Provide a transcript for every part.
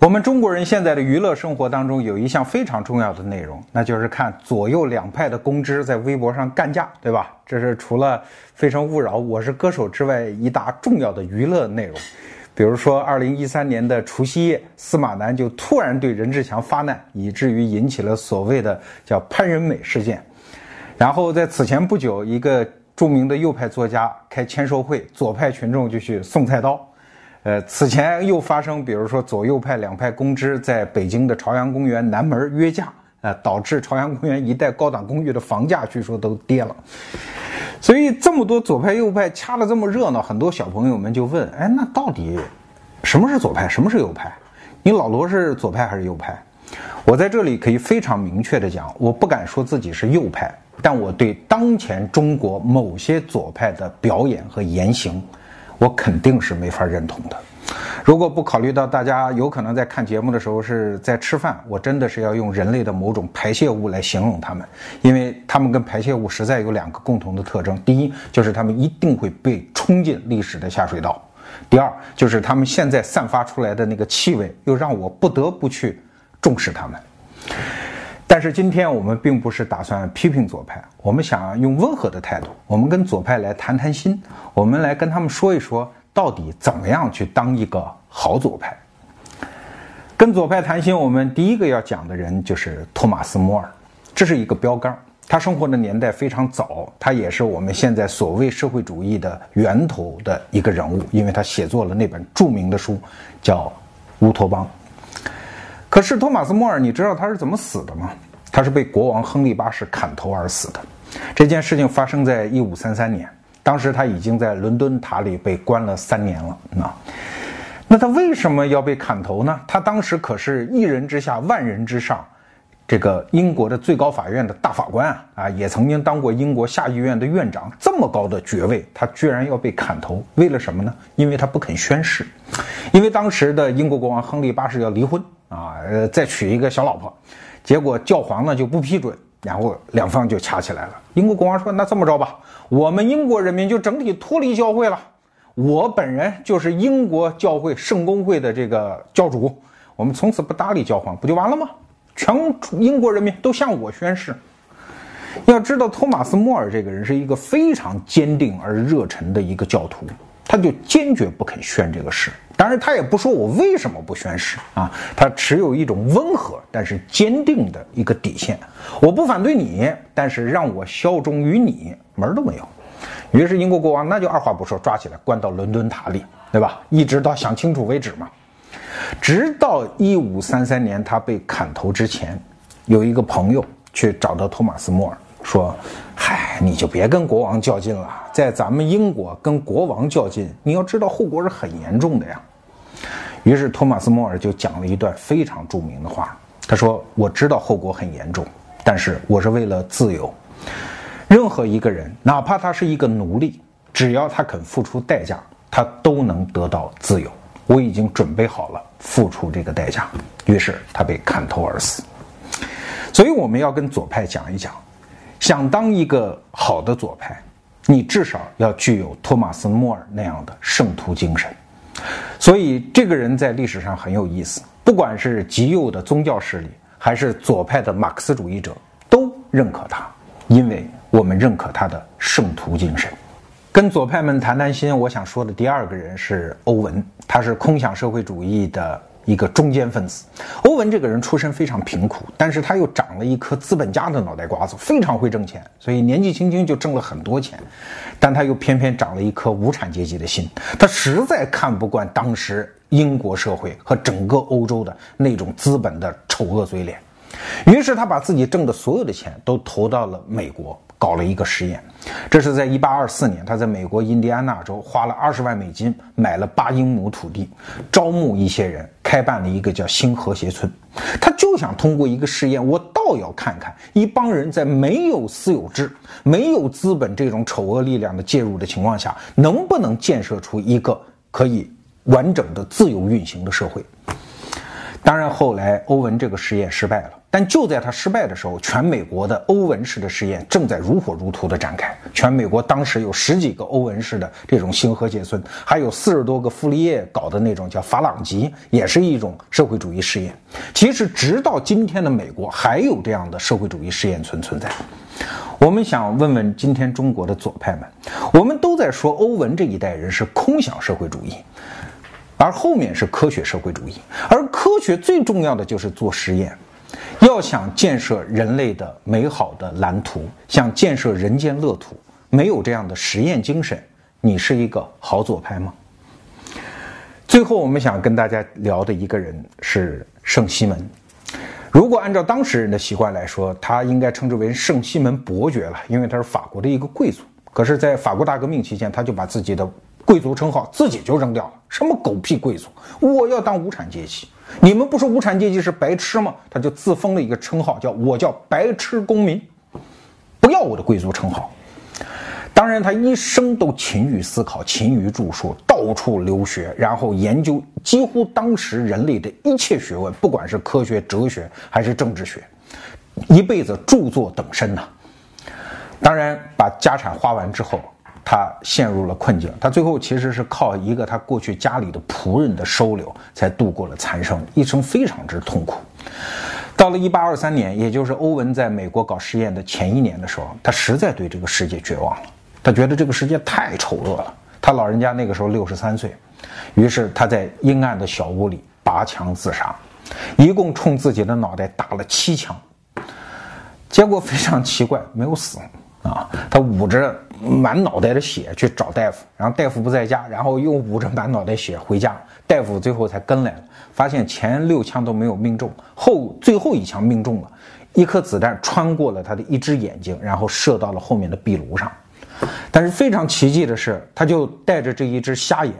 我们中国人现在的娱乐生活当中有一项非常重要的内容，那就是看左右两派的公知在微博上干架，对吧？这是除了《非诚勿扰》《我是歌手》之外一大重要的娱乐内容。比如说，二零一三年的除夕夜，司马南就突然对任志强发难，以至于引起了所谓的叫潘仁美事件。然后在此前不久，一个著名的右派作家开签售会，左派群众就去送菜刀。呃，此前又发生，比如说左右派两派公知在北京的朝阳公园南门约架，呃，导致朝阳公园一带高档公寓的房价据说都跌了。所以这么多左派右派掐得这么热闹，很多小朋友们就问：哎，那到底什么是左派，什么是右派？你老罗是左派还是右派？我在这里可以非常明确的讲，我不敢说自己是右派，但我对当前中国某些左派的表演和言行。我肯定是没法认同的。如果不考虑到大家有可能在看节目的时候是在吃饭，我真的是要用人类的某种排泄物来形容他们，因为他们跟排泄物实在有两个共同的特征：第一，就是他们一定会被冲进历史的下水道；第二，就是他们现在散发出来的那个气味，又让我不得不去重视他们。但是今天我们并不是打算批评左派，我们想用温和的态度，我们跟左派来谈谈心，我们来跟他们说一说，到底怎么样去当一个好左派。跟左派谈心，我们第一个要讲的人就是托马斯·摩尔，这是一个标杆。他生活的年代非常早，他也是我们现在所谓社会主义的源头的一个人物，因为他写作了那本著名的书，叫《乌托邦》。可是托马斯·莫尔，你知道他是怎么死的吗？他是被国王亨利八世砍头而死的。这件事情发生在一五三三年，当时他已经在伦敦塔里被关了三年了。那，那他为什么要被砍头呢？他当时可是一人之下，万人之上，这个英国的最高法院的大法官啊，啊，也曾经当过英国下议院的院长，这么高的爵位，他居然要被砍头，为了什么呢？因为他不肯宣誓，因为当时的英国国王亨利八世要离婚。啊，再娶一个小老婆，结果教皇呢就不批准，然后两方就掐起来了。英国国王说：“那这么着吧，我们英国人民就整体脱离教会了，我本人就是英国教会圣公会的这个教主，我们从此不搭理教皇，不就完了吗？全英国人民都向我宣誓。”要知道，托马斯·莫尔这个人是一个非常坚定而热忱的一个教徒。他就坚决不肯宣这个誓，当然他也不说我为什么不宣誓啊，他持有一种温和但是坚定的一个底线，我不反对你，但是让我效忠于你门都没有。于是英国国王那就二话不说抓起来关到伦敦塔里，对吧？一直到想清楚为止嘛。直到一五三三年他被砍头之前，有一个朋友去找到托马斯·莫尔。说，嗨，你就别跟国王较劲了，在咱们英国跟国王较劲，你要知道后果是很严重的呀。于是托马斯·莫尔就讲了一段非常著名的话，他说：“我知道后果很严重，但是我是为了自由。任何一个人，哪怕他是一个奴隶，只要他肯付出代价，他都能得到自由。我已经准备好了付出这个代价。”于是他被砍头而死。所以我们要跟左派讲一讲。想当一个好的左派，你至少要具有托马斯·莫尔那样的圣徒精神。所以，这个人在历史上很有意思。不管是极右的宗教势力，还是左派的马克思主义者，都认可他，因为我们认可他的圣徒精神。跟左派们谈谈心，我想说的第二个人是欧文，他是空想社会主义的。一个中间分子，欧文这个人出身非常贫苦，但是他又长了一颗资本家的脑袋瓜子，非常会挣钱，所以年纪轻轻就挣了很多钱。但他又偏偏长了一颗无产阶级的心，他实在看不惯当时英国社会和整个欧洲的那种资本的丑恶嘴脸，于是他把自己挣的所有的钱都投到了美国。搞了一个实验，这是在一八二四年，他在美国印第安纳州花了二十万美金买了八英亩土地，招募一些人，开办了一个叫新和谐村。他就想通过一个试验，我倒要看看一帮人在没有私有制、没有资本这种丑恶力量的介入的情况下，能不能建设出一个可以完整的自由运行的社会。当然，后来欧文这个实验失败了。但就在他失败的时候，全美国的欧文式的试验正在如火如荼的展开。全美国当时有十几个欧文式的这种星河结村，还有四十多个傅立叶搞的那种叫法朗吉，也是一种社会主义试验。其实，直到今天的美国，还有这样的社会主义试验村存在。我们想问问今天中国的左派们，我们都在说欧文这一代人是空想社会主义，而后面是科学社会主义，而科学最重要的就是做实验。要想建设人类的美好的蓝图，想建设人间乐土，没有这样的实验精神，你是一个好左派吗？最后，我们想跟大家聊的一个人是圣西门。如果按照当时人的习惯来说，他应该称之为圣西门伯爵了，因为他是法国的一个贵族。可是，在法国大革命期间，他就把自己的贵族称号自己就扔掉了，什么狗屁贵族，我要当无产阶级。你们不是无产阶级是白痴吗？他就自封了一个称号，叫我叫白痴公民，不要我的贵族称号。当然，他一生都勤于思考，勤于著述，到处留学，然后研究几乎当时人类的一切学问，不管是科学、哲学还是政治学，一辈子著作等身呐。当然，把家产花完之后。他陷入了困境，他最后其实是靠一个他过去家里的仆人的收留，才度过了残生，一生非常之痛苦。到了一八二三年，也就是欧文在美国搞实验的前一年的时候，他实在对这个世界绝望了，他觉得这个世界太丑恶了。他老人家那个时候六十三岁，于是他在阴暗的小屋里拔枪自杀，一共冲自己的脑袋打了七枪，结果非常奇怪，没有死。啊，他捂着满脑袋的血去找大夫，然后大夫不在家，然后又捂着满脑袋血回家，大夫最后才跟来了，发现前六枪都没有命中，后最后一枪命中了，一颗子弹穿过了他的一只眼睛，然后射到了后面的壁炉上，但是非常奇迹的是，他就带着这一只瞎眼，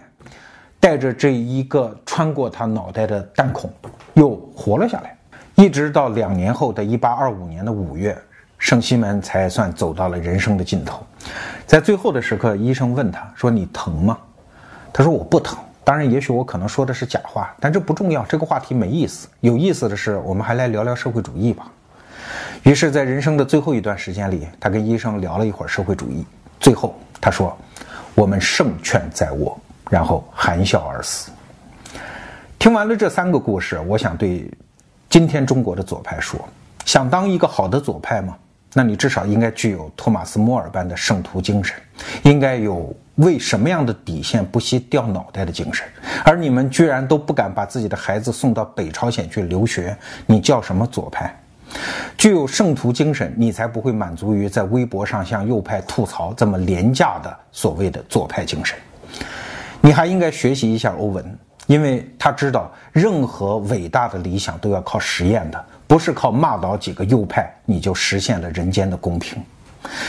带着这一个穿过他脑袋的弹孔，又活了下来，一直到两年后的一八二五年的五月。圣西门才算走到了人生的尽头，在最后的时刻，医生问他说：“你疼吗？”他说：“我不疼。”当然，也许我可能说的是假话，但这不重要，这个话题没意思。有意思的是，我们还来聊聊社会主义吧。于是，在人生的最后一段时间里，他跟医生聊了一会儿社会主义。最后，他说：“我们胜券在握。”然后含笑而死。听完了这三个故事，我想对今天中国的左派说：想当一个好的左派吗？那你至少应该具有托马斯·莫尔般的圣徒精神，应该有为什么样的底线不惜掉脑袋的精神。而你们居然都不敢把自己的孩子送到北朝鲜去留学，你叫什么左派？具有圣徒精神，你才不会满足于在微博上向右派吐槽这么廉价的所谓的左派精神。你还应该学习一下欧文，因为他知道任何伟大的理想都要靠实验的。不是靠骂倒几个右派你就实现了人间的公平。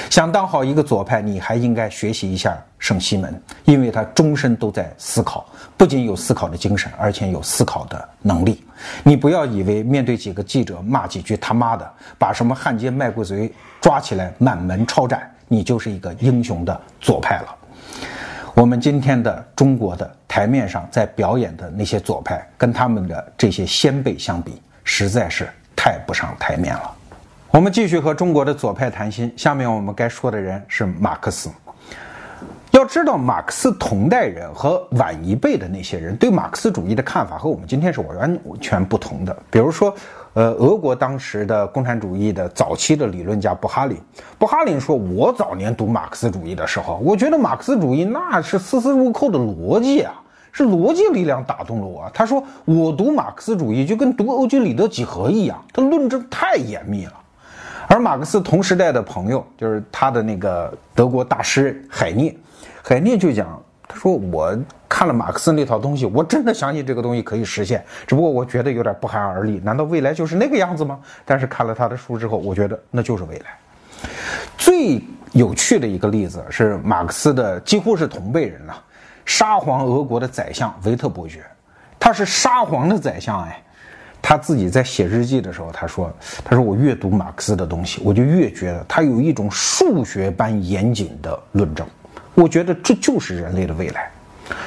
想当好一个左派，你还应该学习一下圣西门，因为他终身都在思考，不仅有思考的精神，而且有思考的能力。你不要以为面对几个记者骂几句他妈的，把什么汉奸卖国贼抓起来满门抄斩，你就是一个英雄的左派了。我们今天的中国的台面上在表演的那些左派，跟他们的这些先辈相比，实在是。太不上台面了。我们继续和中国的左派谈心。下面我们该说的人是马克思。要知道，马克思同代人和晚一辈的那些人对马克思主义的看法和我们今天是完全不同的。比如说，呃，俄国当时的共产主义的早期的理论家布哈林，布哈林说：“我早年读马克思主义的时候，我觉得马克思主义那是丝丝入扣的逻辑啊。”是逻辑力量打动了我。他说：“我读马克思主义就跟读欧几里得几何一样，他论证太严密了。”而马克思同时代的朋友，就是他的那个德国大诗人海涅，海涅就讲：“他说我看了马克思那套东西，我真的相信这个东西可以实现，只不过我觉得有点不寒而栗。难道未来就是那个样子吗？”但是看了他的书之后，我觉得那就是未来。最有趣的一个例子是马克思的几乎是同辈人了。沙皇俄国的宰相维特伯爵，他是沙皇的宰相哎，他自己在写日记的时候，他说：“他说我越读马克思的东西，我就越觉得他有一种数学般严谨的论证。我觉得这就是人类的未来。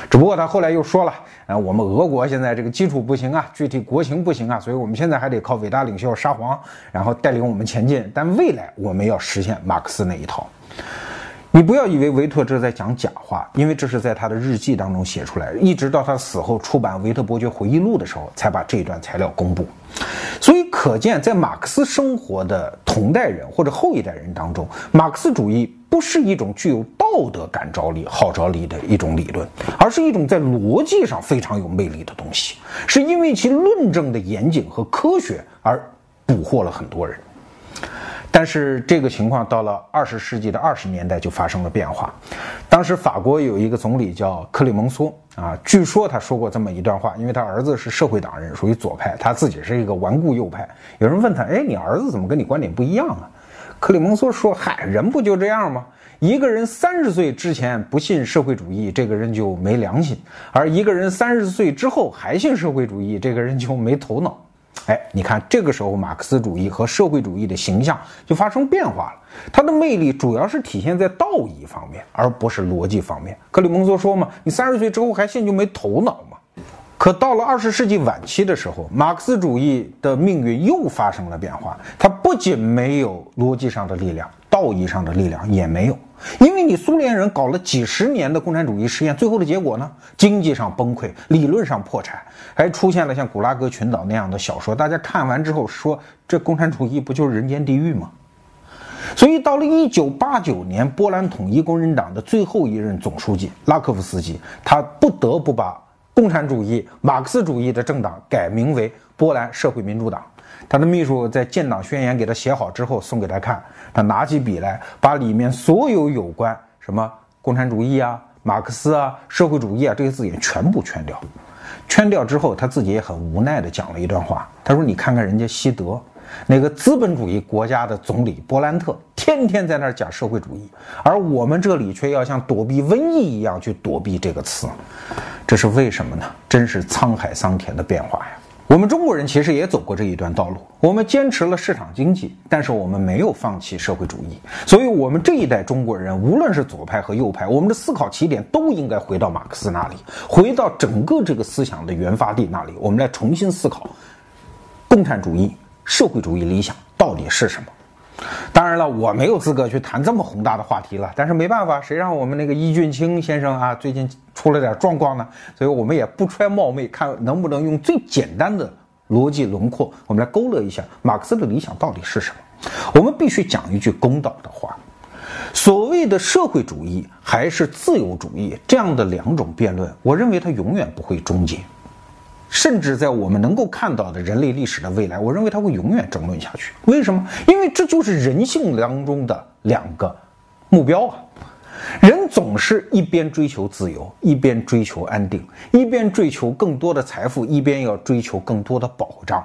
只不过他后来又说了，啊，我们俄国现在这个基础不行啊，具体国情不行啊，所以我们现在还得靠伟大领袖沙皇，然后带领我们前进。但未来我们要实现马克思那一套。你不要以为维特这在讲假话，因为这是在他的日记当中写出来，一直到他死后出版《维特伯爵回忆录》的时候，才把这一段材料公布。所以可见，在马克思生活的同代人或者后一代人当中，马克思主义不是一种具有道德感召力、号召力的一种理论，而是一种在逻辑上非常有魅力的东西，是因为其论证的严谨和科学而捕获了很多人。但是这个情况到了二十世纪的二十年代就发生了变化。当时法国有一个总理叫克里蒙梭啊，据说他说过这么一段话，因为他儿子是社会党人，属于左派，他自己是一个顽固右派。有人问他，哎，你儿子怎么跟你观点不一样啊？克里蒙梭说，嗨，人不就这样吗？一个人三十岁之前不信社会主义，这个人就没良心；而一个人三十岁之后还信社会主义，这个人就没头脑。哎，你看，这个时候马克思主义和社会主义的形象就发生变化了。它的魅力主要是体现在道义方面，而不是逻辑方面。克里蒙梭说嘛：“你三十岁之后还信就没头脑嘛。”可到了二十世纪晚期的时候，马克思主义的命运又发生了变化。它不仅没有逻辑上的力量，道义上的力量也没有。因为你苏联人搞了几十年的共产主义实验，最后的结果呢？经济上崩溃，理论上破产，还出现了像《古拉格群岛》那样的小说。大家看完之后说，这共产主义不就是人间地狱吗？所以到了一九八九年，波兰统一工人党的最后一任总书记拉科夫斯基，他不得不把共产主义、马克思主义的政党改名为波兰社会民主党。他的秘书在建党宣言给他写好之后送给他看，他拿起笔来，把里面所有有关什么共产主义啊、马克思啊、社会主义啊这些字眼全部圈掉。圈掉之后，他自己也很无奈地讲了一段话。他说：“你看看人家西德那个资本主义国家的总理波兰特，天天在那儿讲社会主义，而我们这里却要像躲避瘟疫一样去躲避这个词，这是为什么呢？真是沧海桑田的变化呀！”我们中国人其实也走过这一段道路，我们坚持了市场经济，但是我们没有放弃社会主义。所以，我们这一代中国人，无论是左派和右派，我们的思考起点都应该回到马克思那里，回到整个这个思想的原发地那里，我们来重新思考共产主义、社会主义理想到底是什么。当然了，我没有资格去谈这么宏大的话题了。但是没办法，谁让我们那个易俊清先生啊，最近出了点状况呢？所以我们也不揣冒昧，看能不能用最简单的逻辑轮廓，我们来勾勒一下马克思的理想到底是什么。我们必须讲一句公道的话：所谓的社会主义还是自由主义这样的两种辩论，我认为它永远不会终结。甚至在我们能够看到的人类历史的未来，我认为它会永远争论下去。为什么？因为这就是人性当中的两个目标啊！人总是一边追求自由，一边追求安定，一边追求更多的财富，一边要追求更多的保障。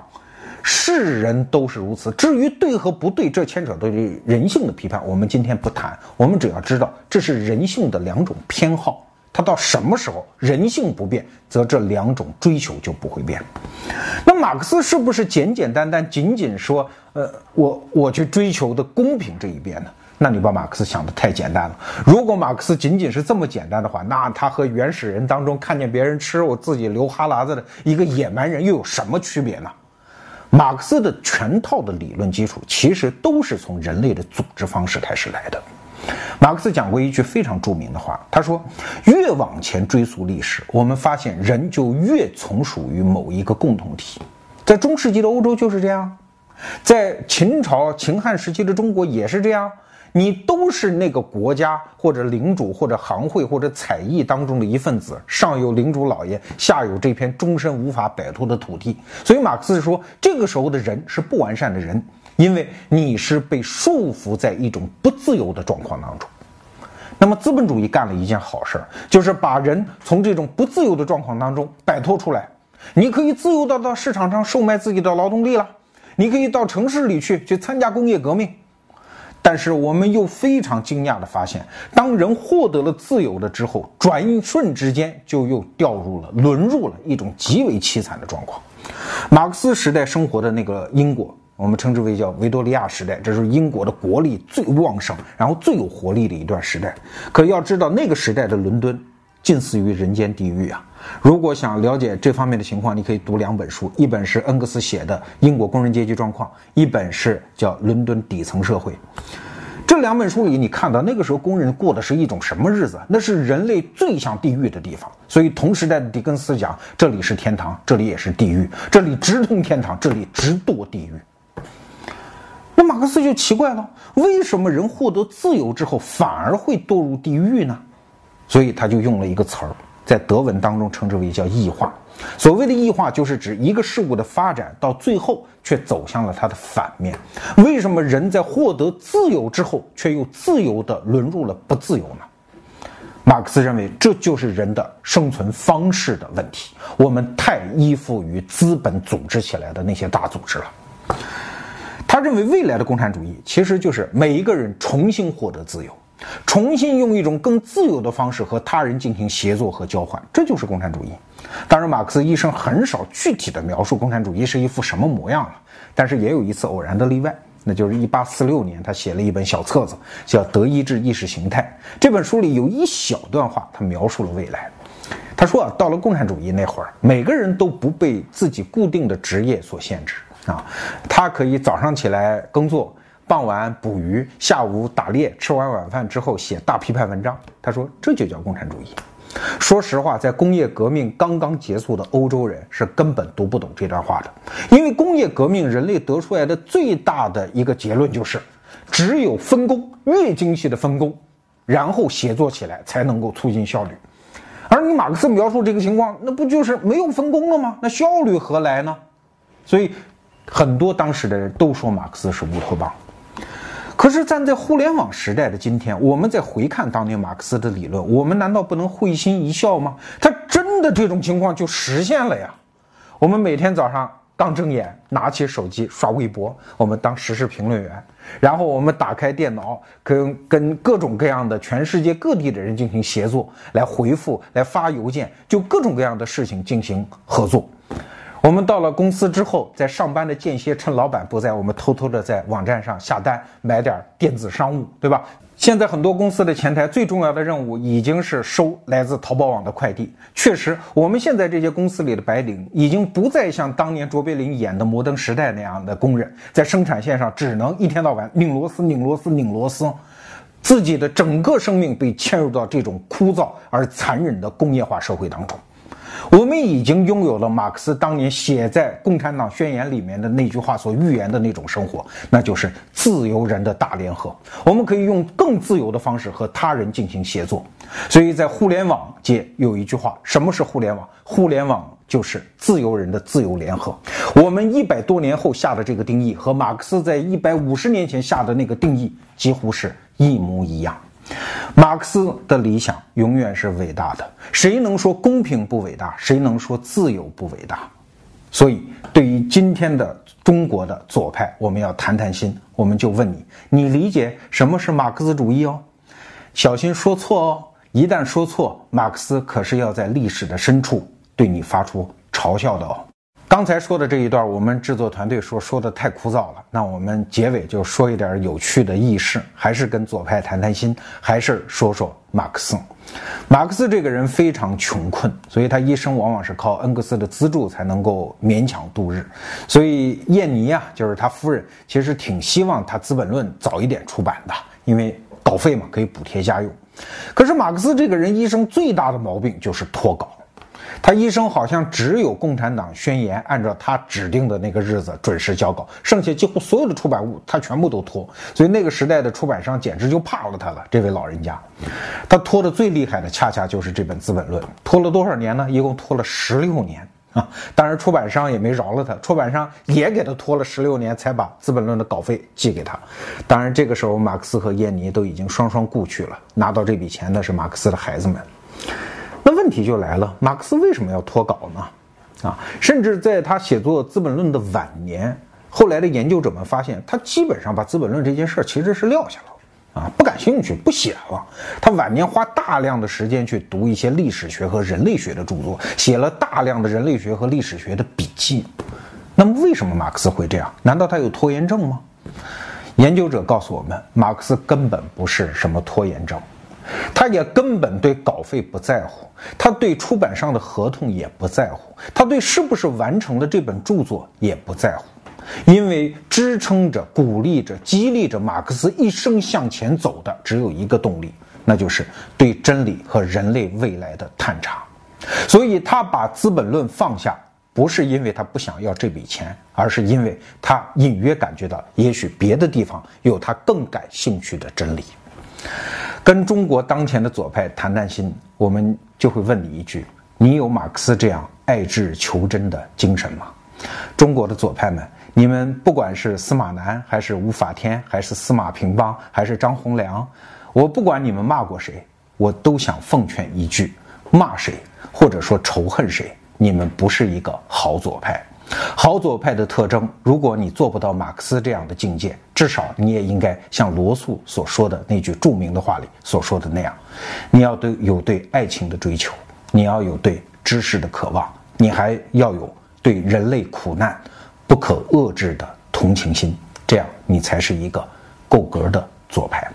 世人都是如此。至于对和不对，这牵扯到人性的批判，我们今天不谈。我们只要知道，这是人性的两种偏好。它到什么时候人性不变，则这两种追求就不会变。那马克思是不是简简单单仅仅说，呃，我我去追求的公平这一边呢？那你把马克思想的太简单了。如果马克思仅仅是这么简单的话，那他和原始人当中看见别人吃肉自己流哈喇子的一个野蛮人又有什么区别呢？马克思的全套的理论基础其实都是从人类的组织方式开始来的。马克思讲过一句非常著名的话，他说：“越往前追溯历史，我们发现人就越从属于某一个共同体。在中世纪的欧洲就是这样，在秦朝、秦汉时期的中国也是这样。你都是那个国家或者领主或者行会或者采邑当中的一份子，上有领主老爷，下有这片终身无法摆脱的土地。所以马克思说，这个时候的人是不完善的人。”因为你是被束缚在一种不自由的状况当中，那么资本主义干了一件好事，就是把人从这种不自由的状况当中摆脱出来。你可以自由的到市场上售卖自己的劳动力了，你可以到城市里去去参加工业革命。但是我们又非常惊讶的发现，当人获得了自由了之后，转瞬之间就又掉入了沦入了一种极为凄惨的状况。马克思时代生活的那个英国。我们称之为叫维多利亚时代，这是英国的国力最旺盛，然后最有活力的一段时代。可要知道，那个时代的伦敦，近似于人间地狱啊！如果想了解这方面的情况，你可以读两本书，一本是恩格斯写的《英国工人阶级状况》，一本是叫《伦敦底层社会》。这两本书里，你看到那个时候工人过的是一种什么日子？那是人类最像地狱的地方。所以同时代的狄更斯讲，这里是天堂，这里也是地狱，这里直通天堂，这里直堕地狱。那马克思就奇怪了，为什么人获得自由之后反而会堕入地狱呢？所以他就用了一个词儿，在德文当中称之为叫异化。所谓的异化，就是指一个事物的发展到最后却走向了它的反面。为什么人在获得自由之后，却又自由地沦入了不自由呢？马克思认为，这就是人的生存方式的问题。我们太依附于资本组织起来的那些大组织了。他认为，未来的共产主义其实就是每一个人重新获得自由。重新用一种更自由的方式和他人进行协作和交换，这就是共产主义。当然，马克思一生很少具体的描述共产主义是一副什么模样了，但是也有一次偶然的例外，那就是1846年，他写了一本小册子，叫《德意志意识形态》。这本书里有一小段话，他描述了未来。他说啊，到了共产主义那会儿，每个人都不被自己固定的职业所限制啊，他可以早上起来耕作。傍晚捕鱼，下午打猎，吃完晚饭之后写大批判文章。他说这就叫共产主义。说实话，在工业革命刚刚结束的欧洲人是根本读不懂这段话的，因为工业革命人类得出来的最大的一个结论就是，只有分工越精细的分工，然后协作起来才能够促进效率。而你马克思描述这个情况，那不就是没有分工了吗？那效率何来呢？所以，很多当时的人都说马克思是乌托邦。可是站在互联网时代的今天，我们再回看当年马克思的理论，我们难道不能会心一笑吗？他真的这种情况就实现了呀！我们每天早上刚睁眼，拿起手机刷微博，我们当时事评论员，然后我们打开电脑，跟跟各种各样的全世界各地的人进行协作，来回复、来发邮件，就各种各样的事情进行合作。我们到了公司之后，在上班的间歇，趁老板不在，我们偷偷的在网站上下单买点电子商务，对吧？现在很多公司的前台最重要的任务已经是收来自淘宝网的快递。确实，我们现在这些公司里的白领已经不再像当年卓别林演的《摩登时代》那样的工人，在生产线上只能一天到晚拧螺丝、拧螺丝、拧螺丝，自己的整个生命被嵌入到这种枯燥而残忍的工业化社会当中。我们已经拥有了马克思当年写在《共产党宣言》里面的那句话所预言的那种生活，那就是自由人的大联合。我们可以用更自由的方式和他人进行协作。所以在互联网界有一句话：什么是互联网？互联网就是自由人的自由联合。我们一百多年后下的这个定义，和马克思在一百五十年前下的那个定义几乎是一模一样。马克思的理想永远是伟大的，谁能说公平不伟大？谁能说自由不伟大？所以，对于今天的中国的左派，我们要谈谈心。我们就问你：你理解什么是马克思主义哦？小心说错哦！一旦说错，马克思可是要在历史的深处对你发出嘲笑的哦。刚才说的这一段，我们制作团队说说的太枯燥了，那我们结尾就说一点有趣的轶事，还是跟左派谈谈心，还是说说马克思。马克思这个人非常穷困，所以他一生往往是靠恩格斯的资助才能够勉强度日。所以燕妮啊，就是他夫人，其实挺希望他《资本论》早一点出版的，因为稿费嘛可以补贴家用。可是马克思这个人一生最大的毛病就是拖稿。他一生好像只有《共产党宣言》按照他指定的那个日子准时交稿，剩下几乎所有的出版物他全部都拖，所以那个时代的出版商简直就怕了他了。这位老人家，他拖的最厉害的恰恰就是这本《资本论》，拖了多少年呢？一共拖了十六年啊！当然，出版商也没饶了他，出版商也给他拖了十六年才把《资本论》的稿费寄给他。当然，这个时候马克思和燕妮都已经双双故去了，拿到这笔钱的是马克思的孩子们。那问题就来了，马克思为什么要脱稿呢？啊，甚至在他写作《资本论》的晚年，后来的研究者们发现，他基本上把《资本论》这件事儿其实是撂下了，啊，不感兴趣，不写了。他晚年花大量的时间去读一些历史学和人类学的著作，写了大量的人类学和历史学的笔记。那么，为什么马克思会这样？难道他有拖延症吗？研究者告诉我们，马克思根本不是什么拖延症。他也根本对稿费不在乎，他对出版商的合同也不在乎，他对是不是完成了这本著作也不在乎，因为支撑着、鼓励着、激励着马克思一生向前走的只有一个动力，那就是对真理和人类未来的探查。所以他把《资本论》放下，不是因为他不想要这笔钱，而是因为他隐约感觉到，也许别的地方有他更感兴趣的真理。跟中国当前的左派谈谈心，我们就会问你一句：你有马克思这样爱智求真的精神吗？中国的左派们，你们不管是司马南，还是吴法天，还是司马平邦，还是张洪良，我不管你们骂过谁，我都想奉劝一句：骂谁或者说仇恨谁，你们不是一个好左派。好左派的特征，如果你做不到马克思这样的境界，至少你也应该像罗素所说的那句著名的话里所说的那样，你要对有对爱情的追求，你要有对知识的渴望，你还要有对人类苦难不可遏制的同情心，这样你才是一个够格的左派。